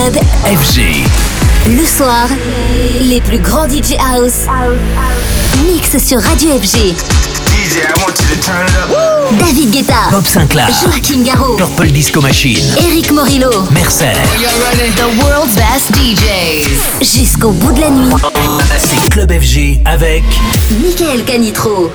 Club FG. Le soir, les plus grands DJ House mix sur Radio FG. DJ, I want you to turn it up. David Guetta, Bob Sinclair. Joachim Garraud, Purple Disco Machine. Eric Morillo, Mercer. The world's best DJs. jusqu'au bout de la nuit, C'est Club FG avec Michael Canitro.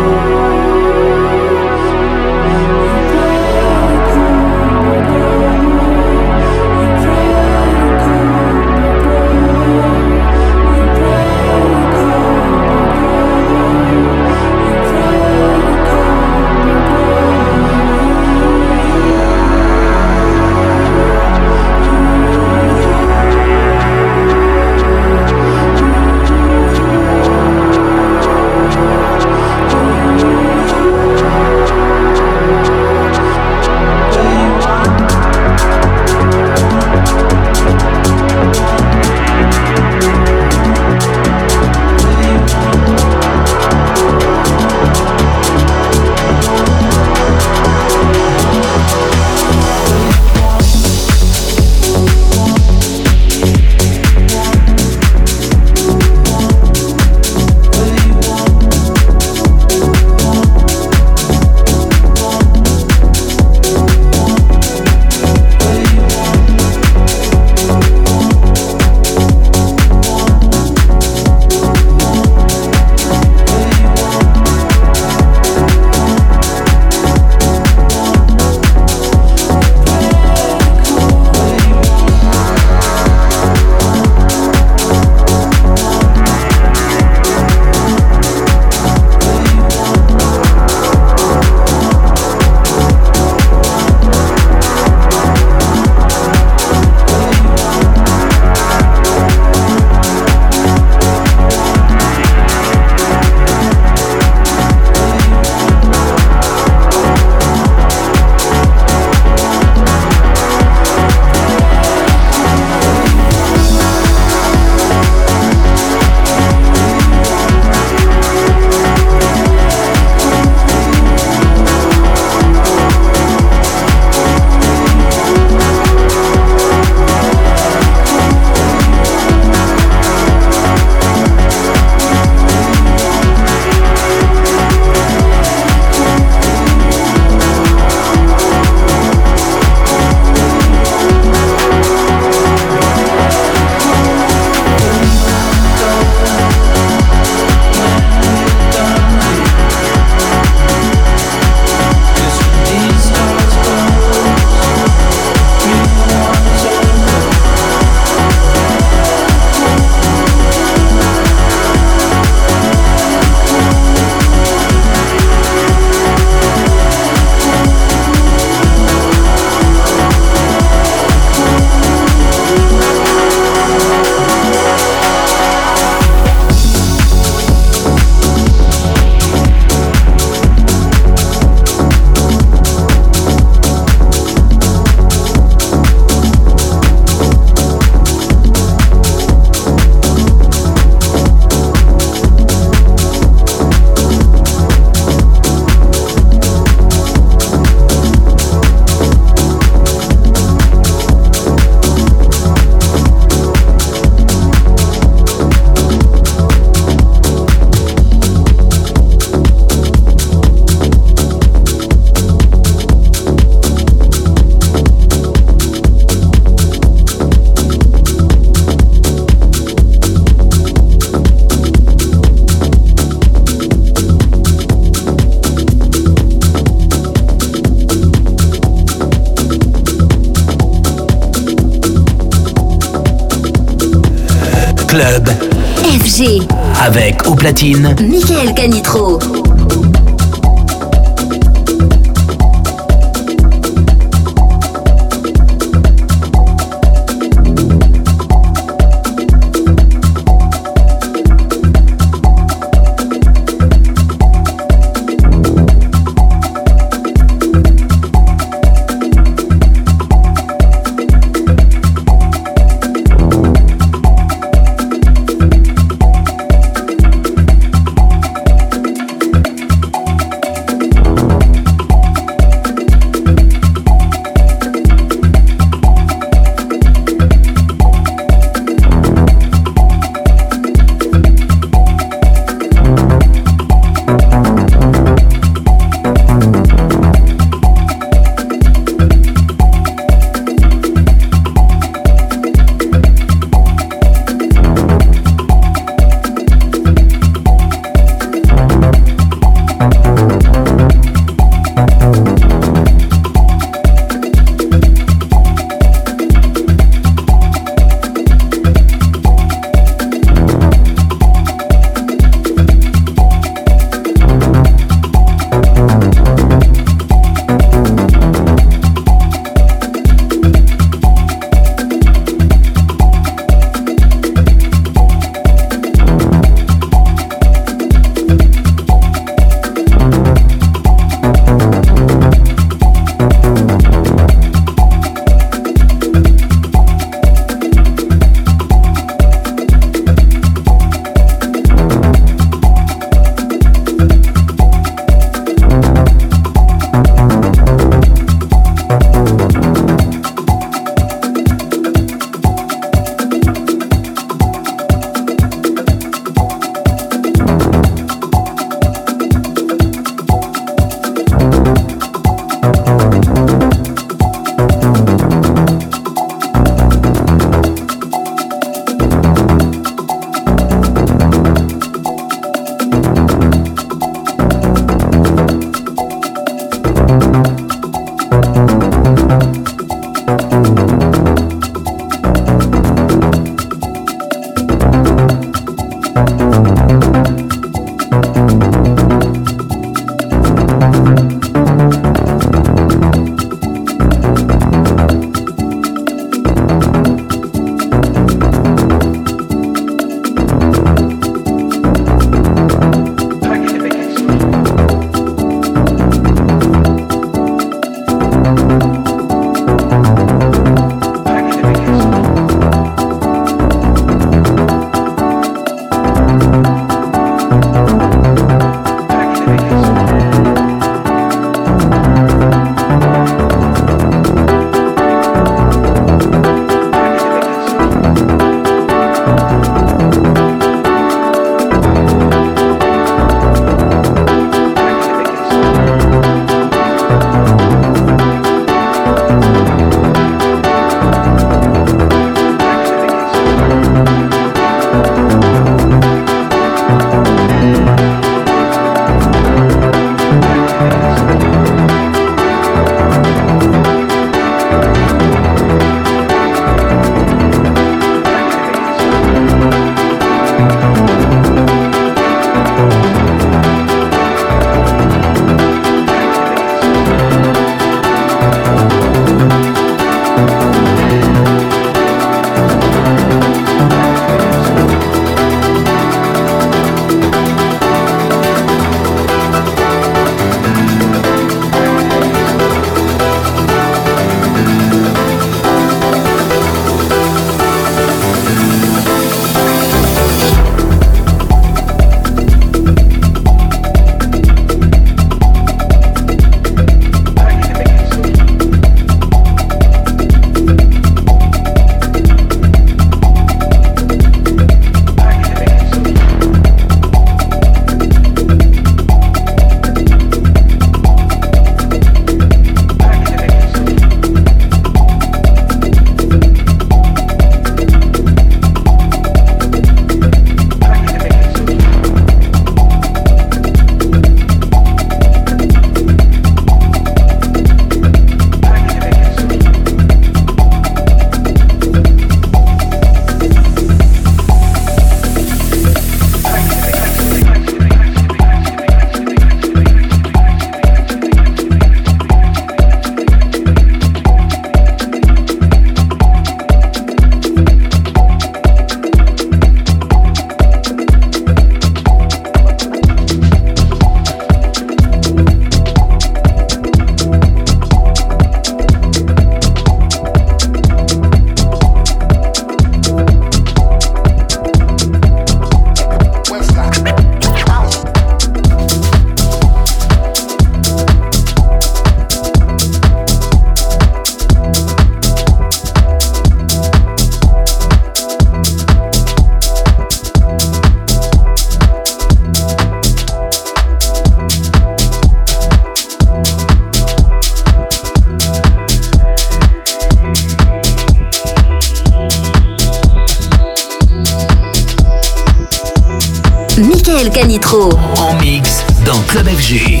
Canitrot. En mix dans Club FG.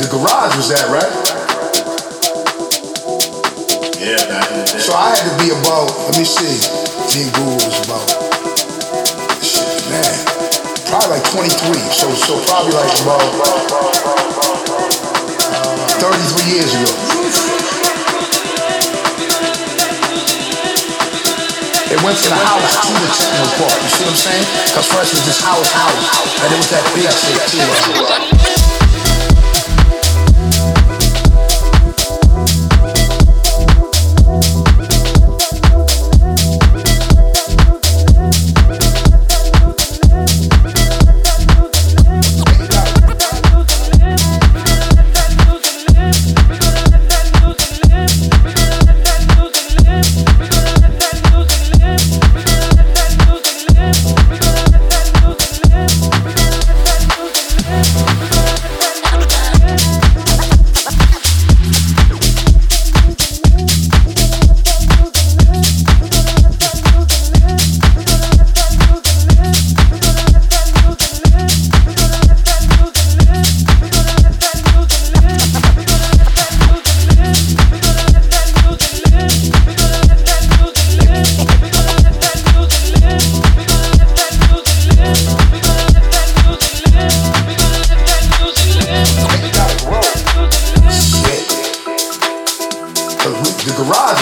the garage was that, right? Yeah, back in the day. So I had to be about, let me see, me and Google was about, shit, man, probably like 23. So, so probably like about house to the techno park. You see what I'm saying? Because first it was just house, house, and it was that big shit too.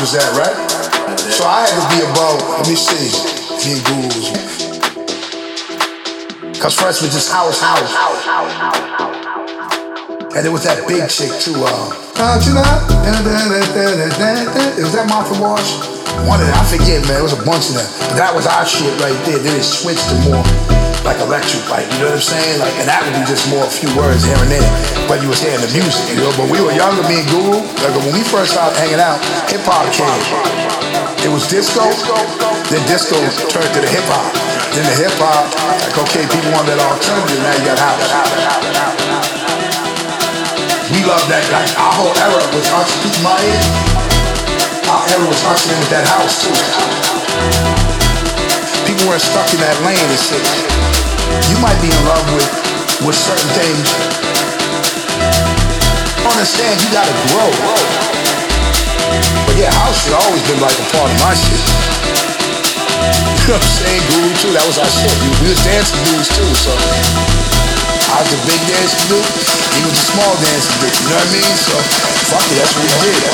Uh, was just house, house. And it was that big chick too. Uh, it was that Martha Wash. One of them, I forget, man. It was a bunch of them. That was our shit right there. Then it switched to more like electric, like you know what I'm saying? Like, and that would be just more a few words here and there. But you was hearing the music, you know. But we were younger, me and Google. Like when we first started hanging out, hip hop came. It was disco. Then disco turned to the hip hop. Then the hip hop, like okay, people want that alternative, now you got house. We love that, like our whole era was us, my age, our era was hustling with that house too. People weren't stuck in that lane and shit. You might be in love with, with certain things. Understand you gotta grow. But yeah, house should always been like a part of my shit. You know what I'm saying? Guru too, that was our shit. We, was dancing dudes too, so I was the big dancing dude, he was the small dancing dude, you know what I mean? So fuck it, that's what we did.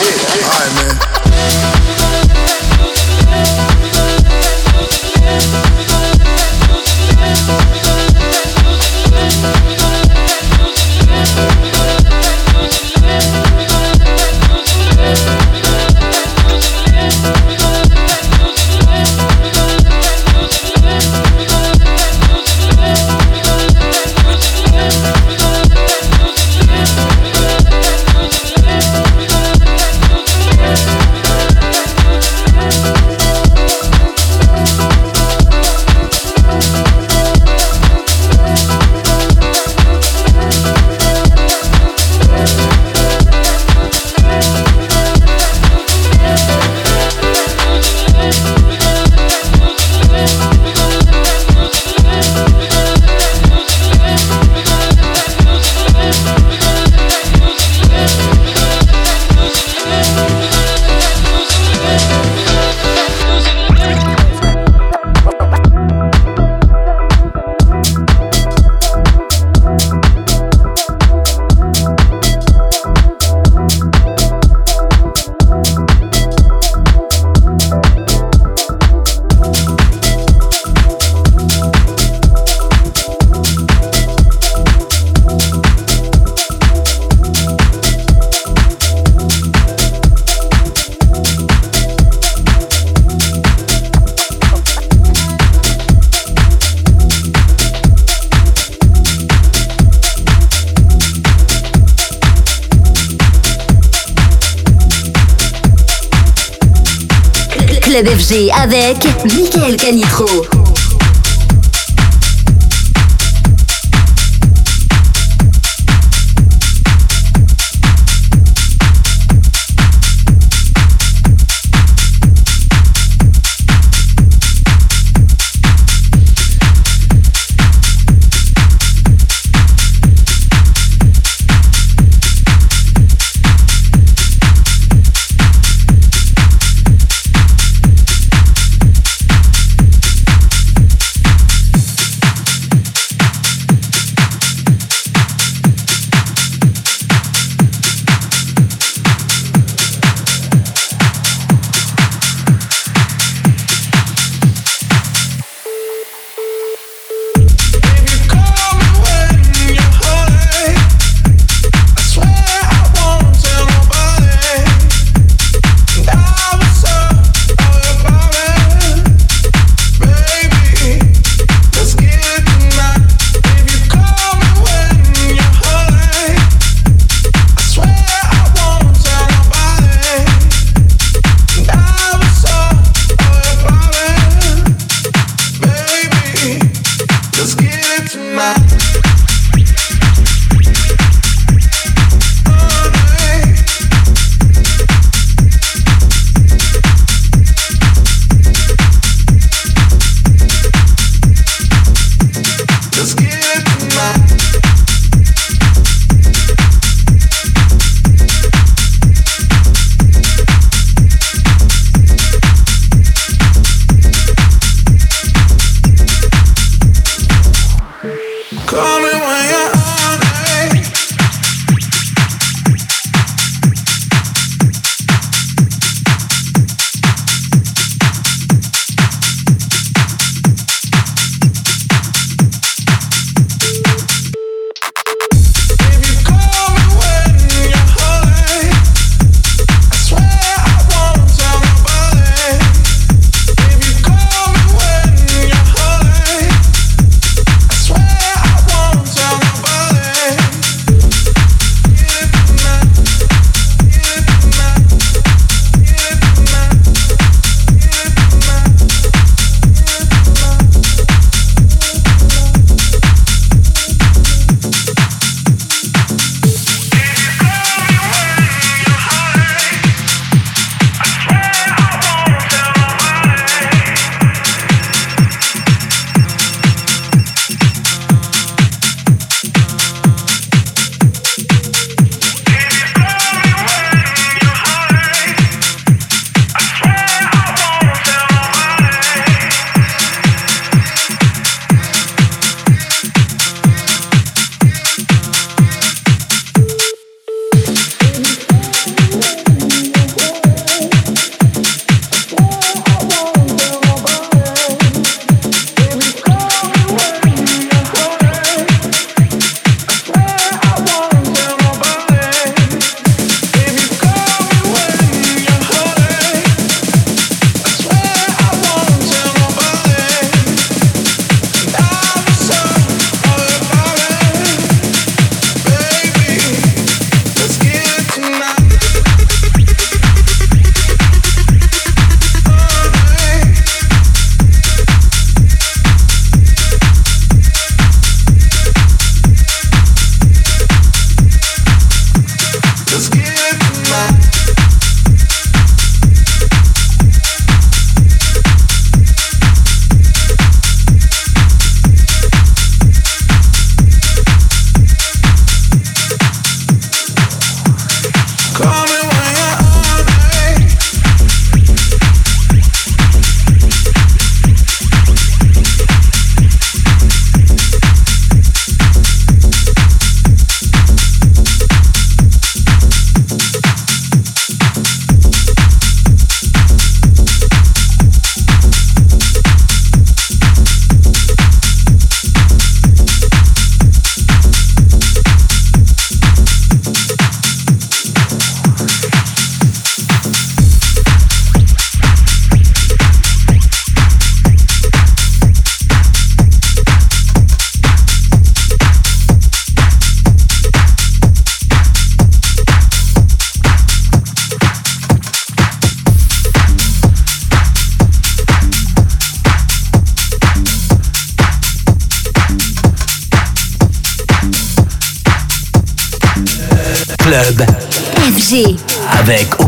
Alright man. Club avec Michael Canitro.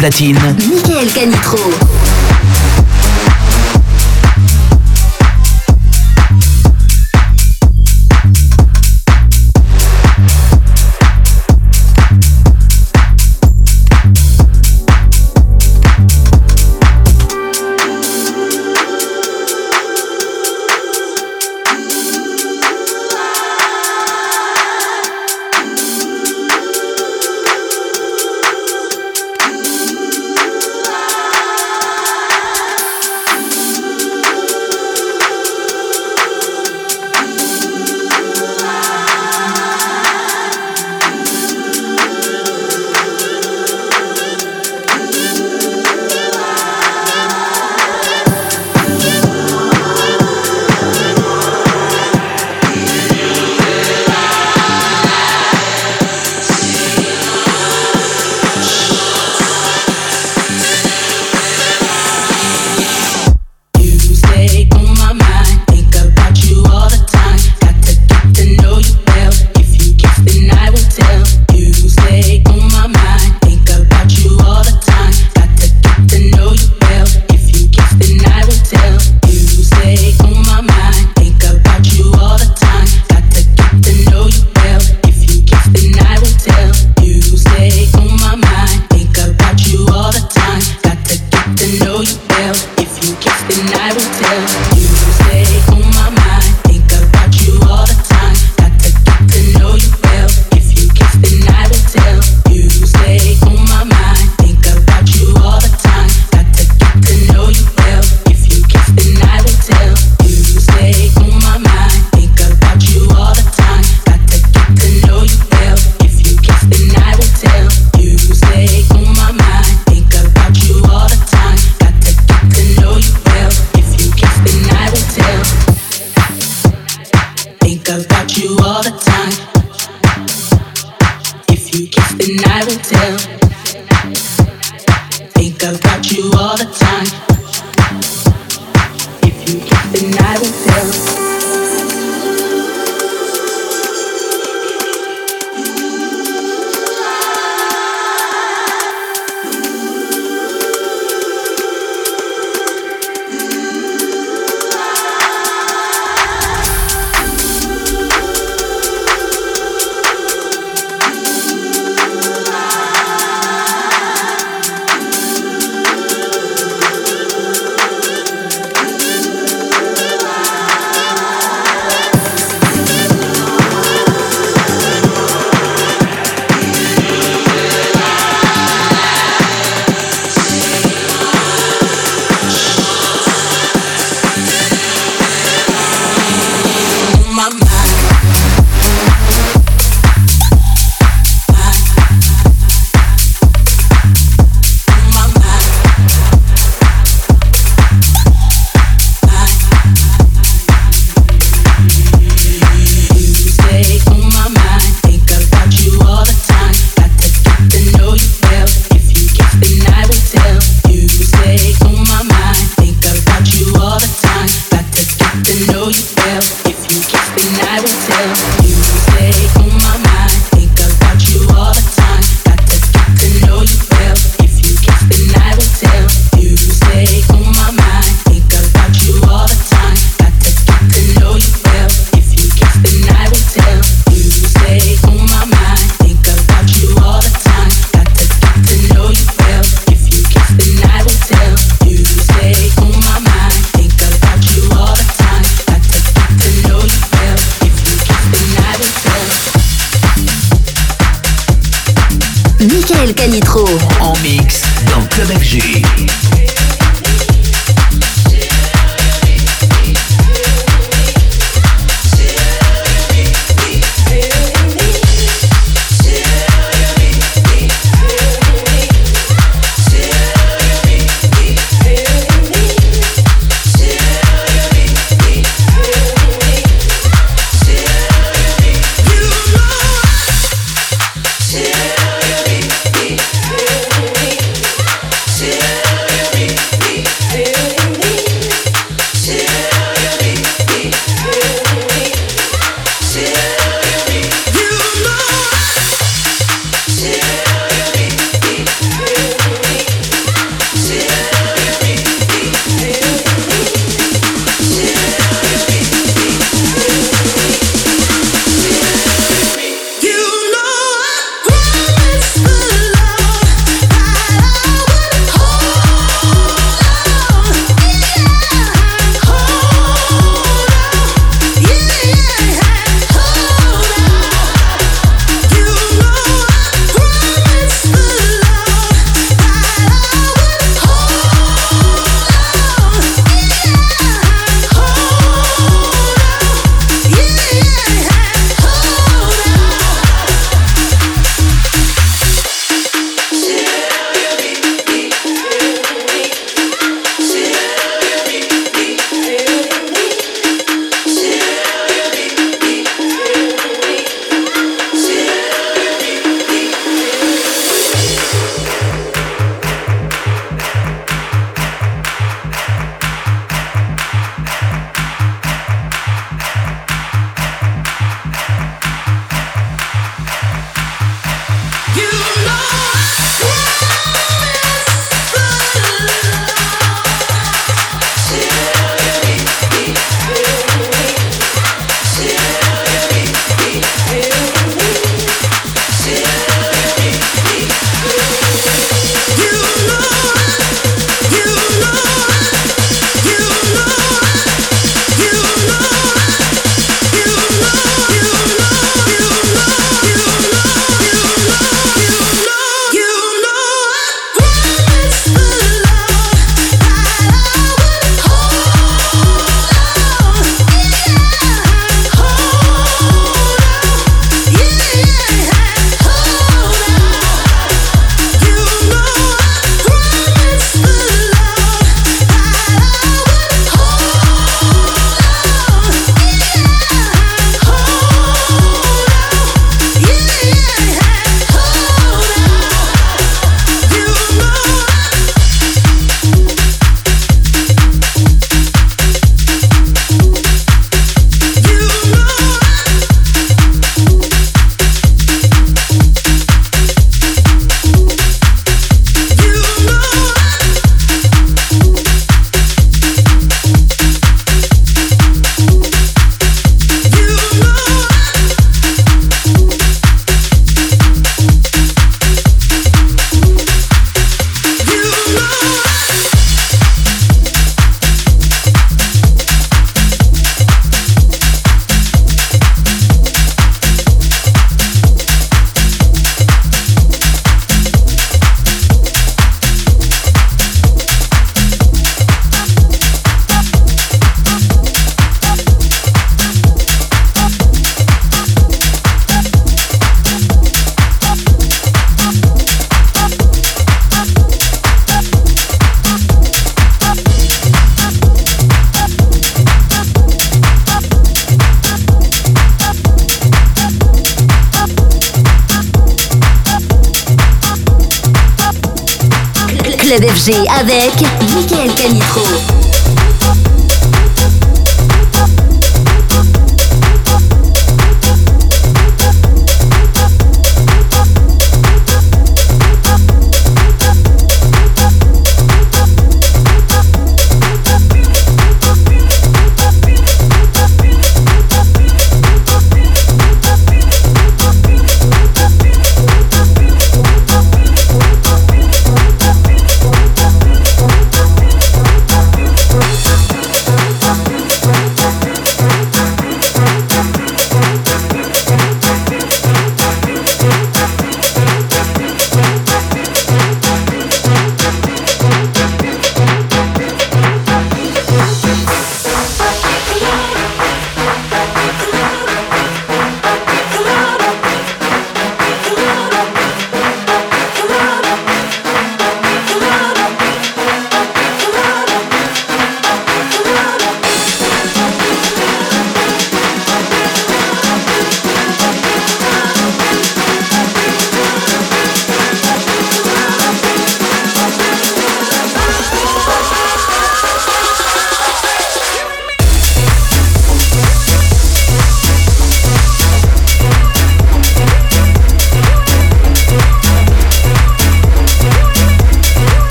Platine. Michael Canitro.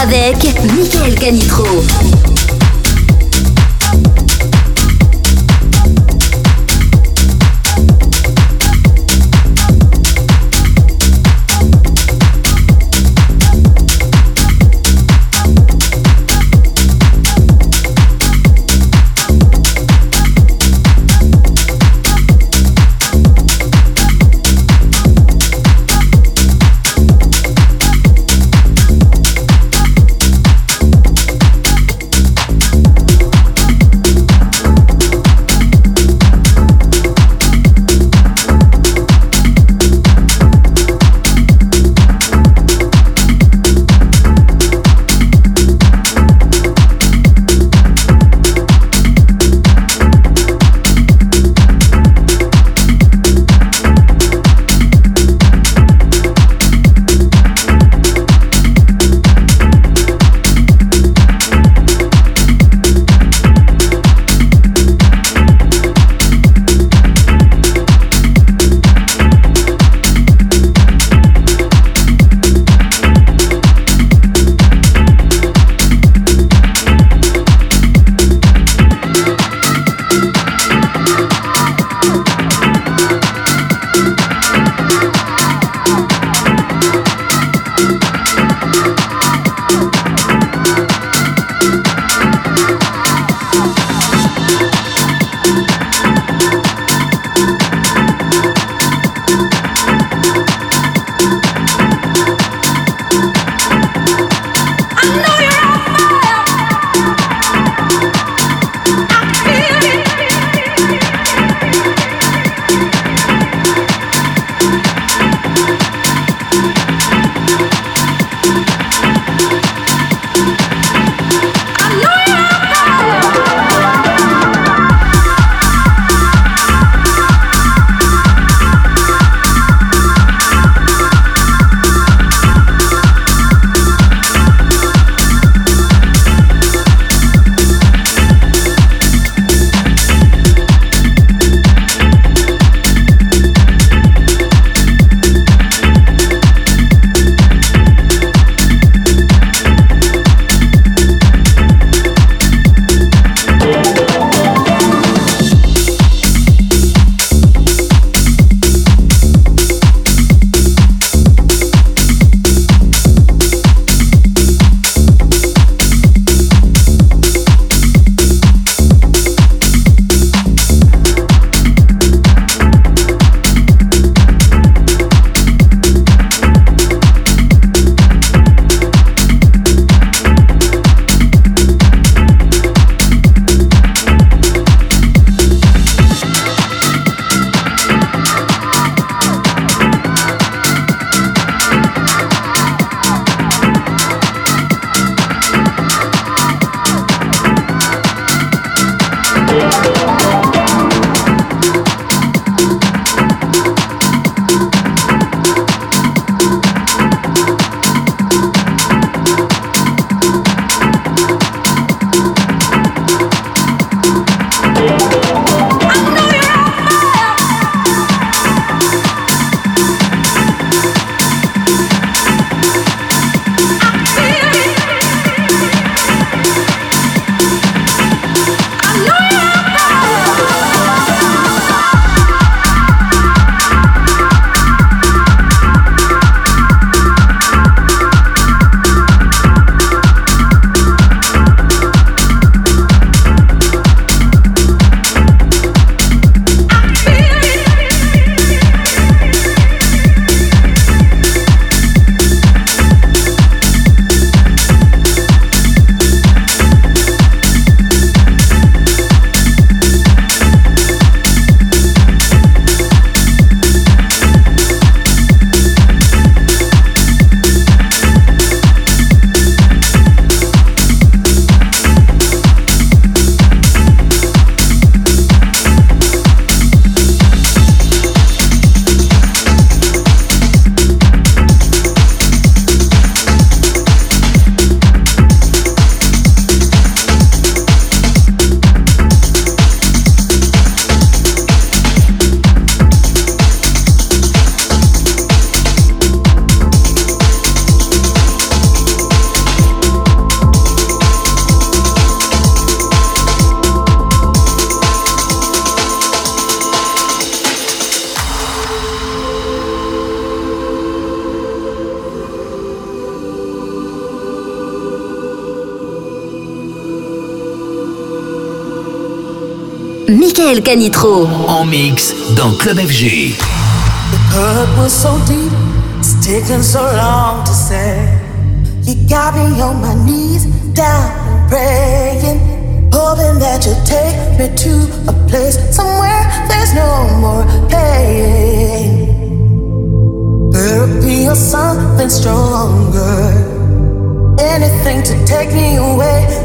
FG Volcanitro. En mix dans Club FG. The hurt was so deep, it's taken so long to say. You got me on my knees, down praying. Hoping that you take me to a place somewhere there's no more pain. Therapy or something stronger. Anything to take me away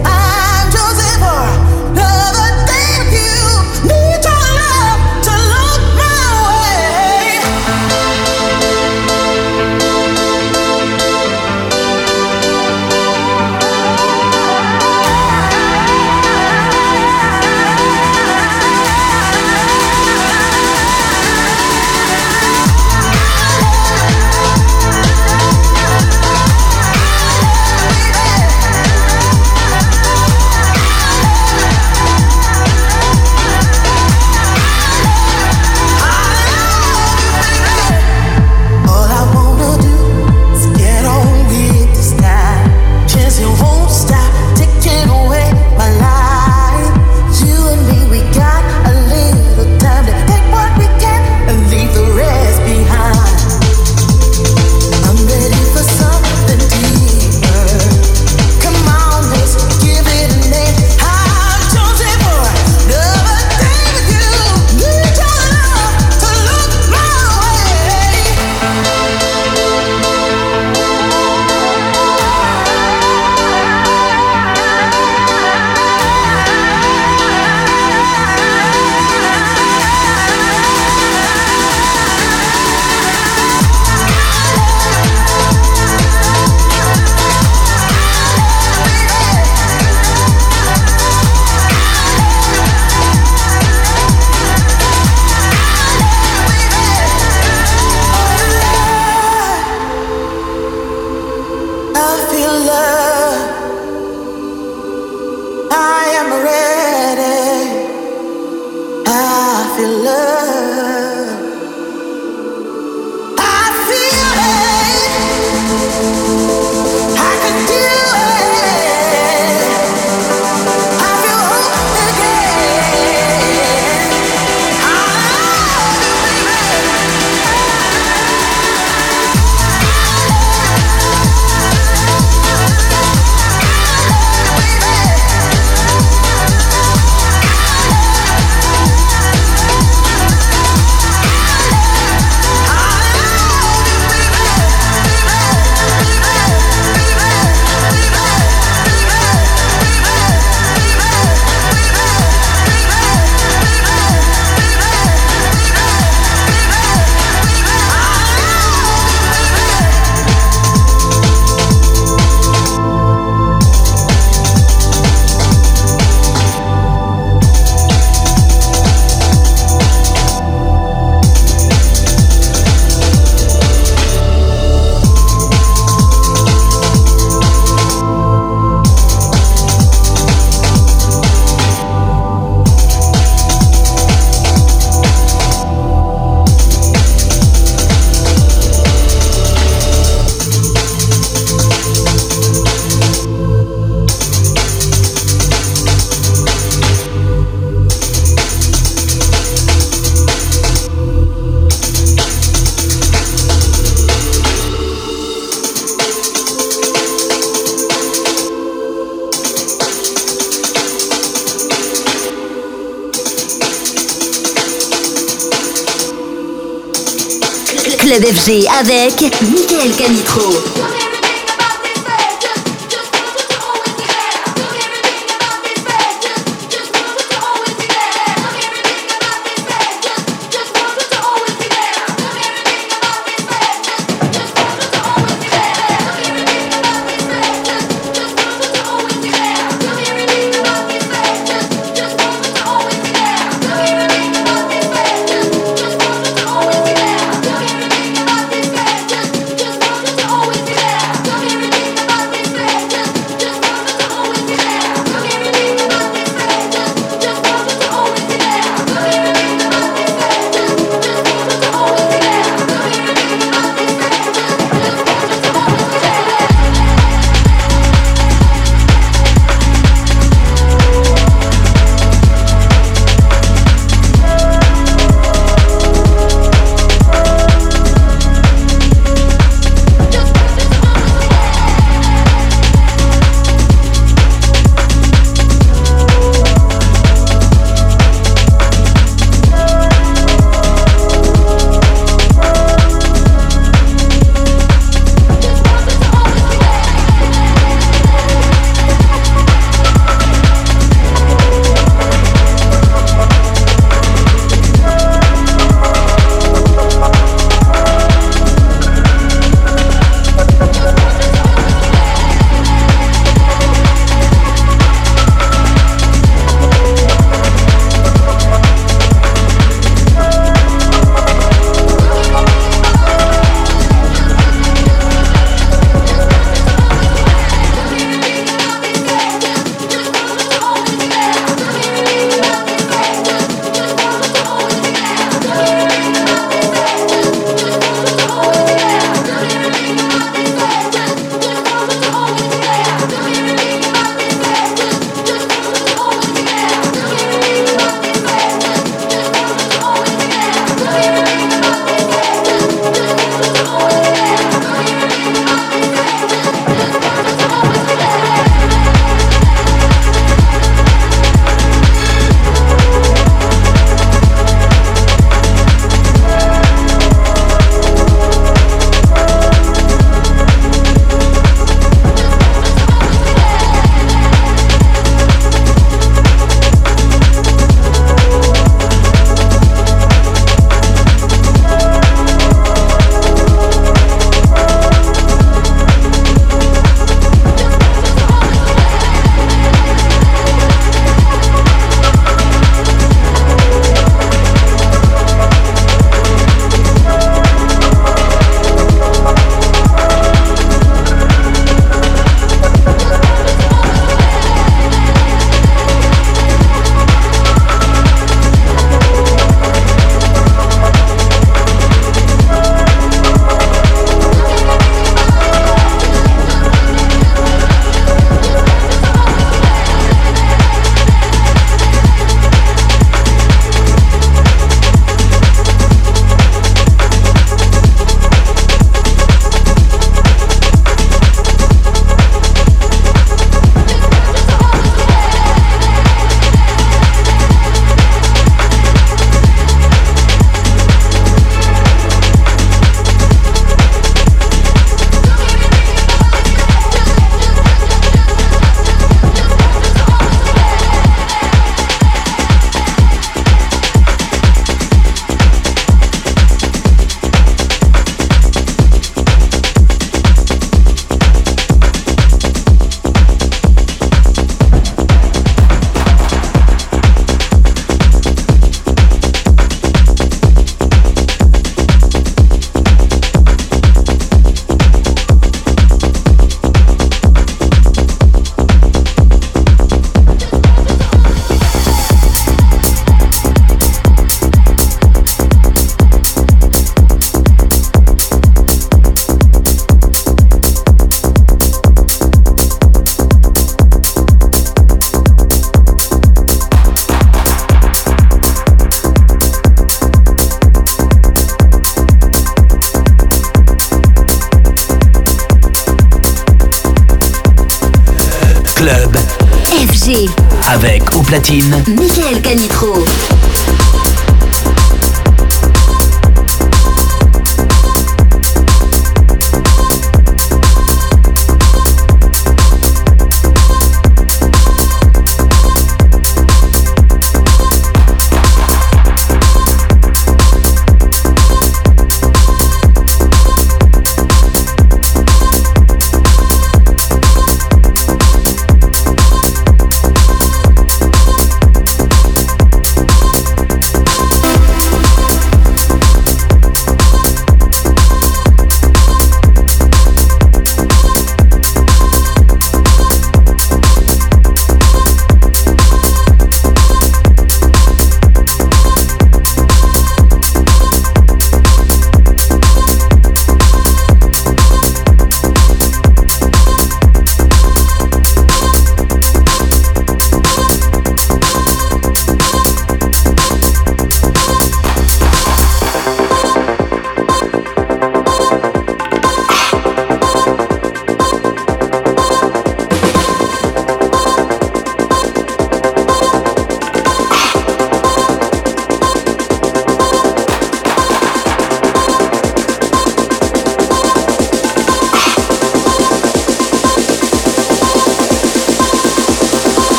avec Michael Canitro.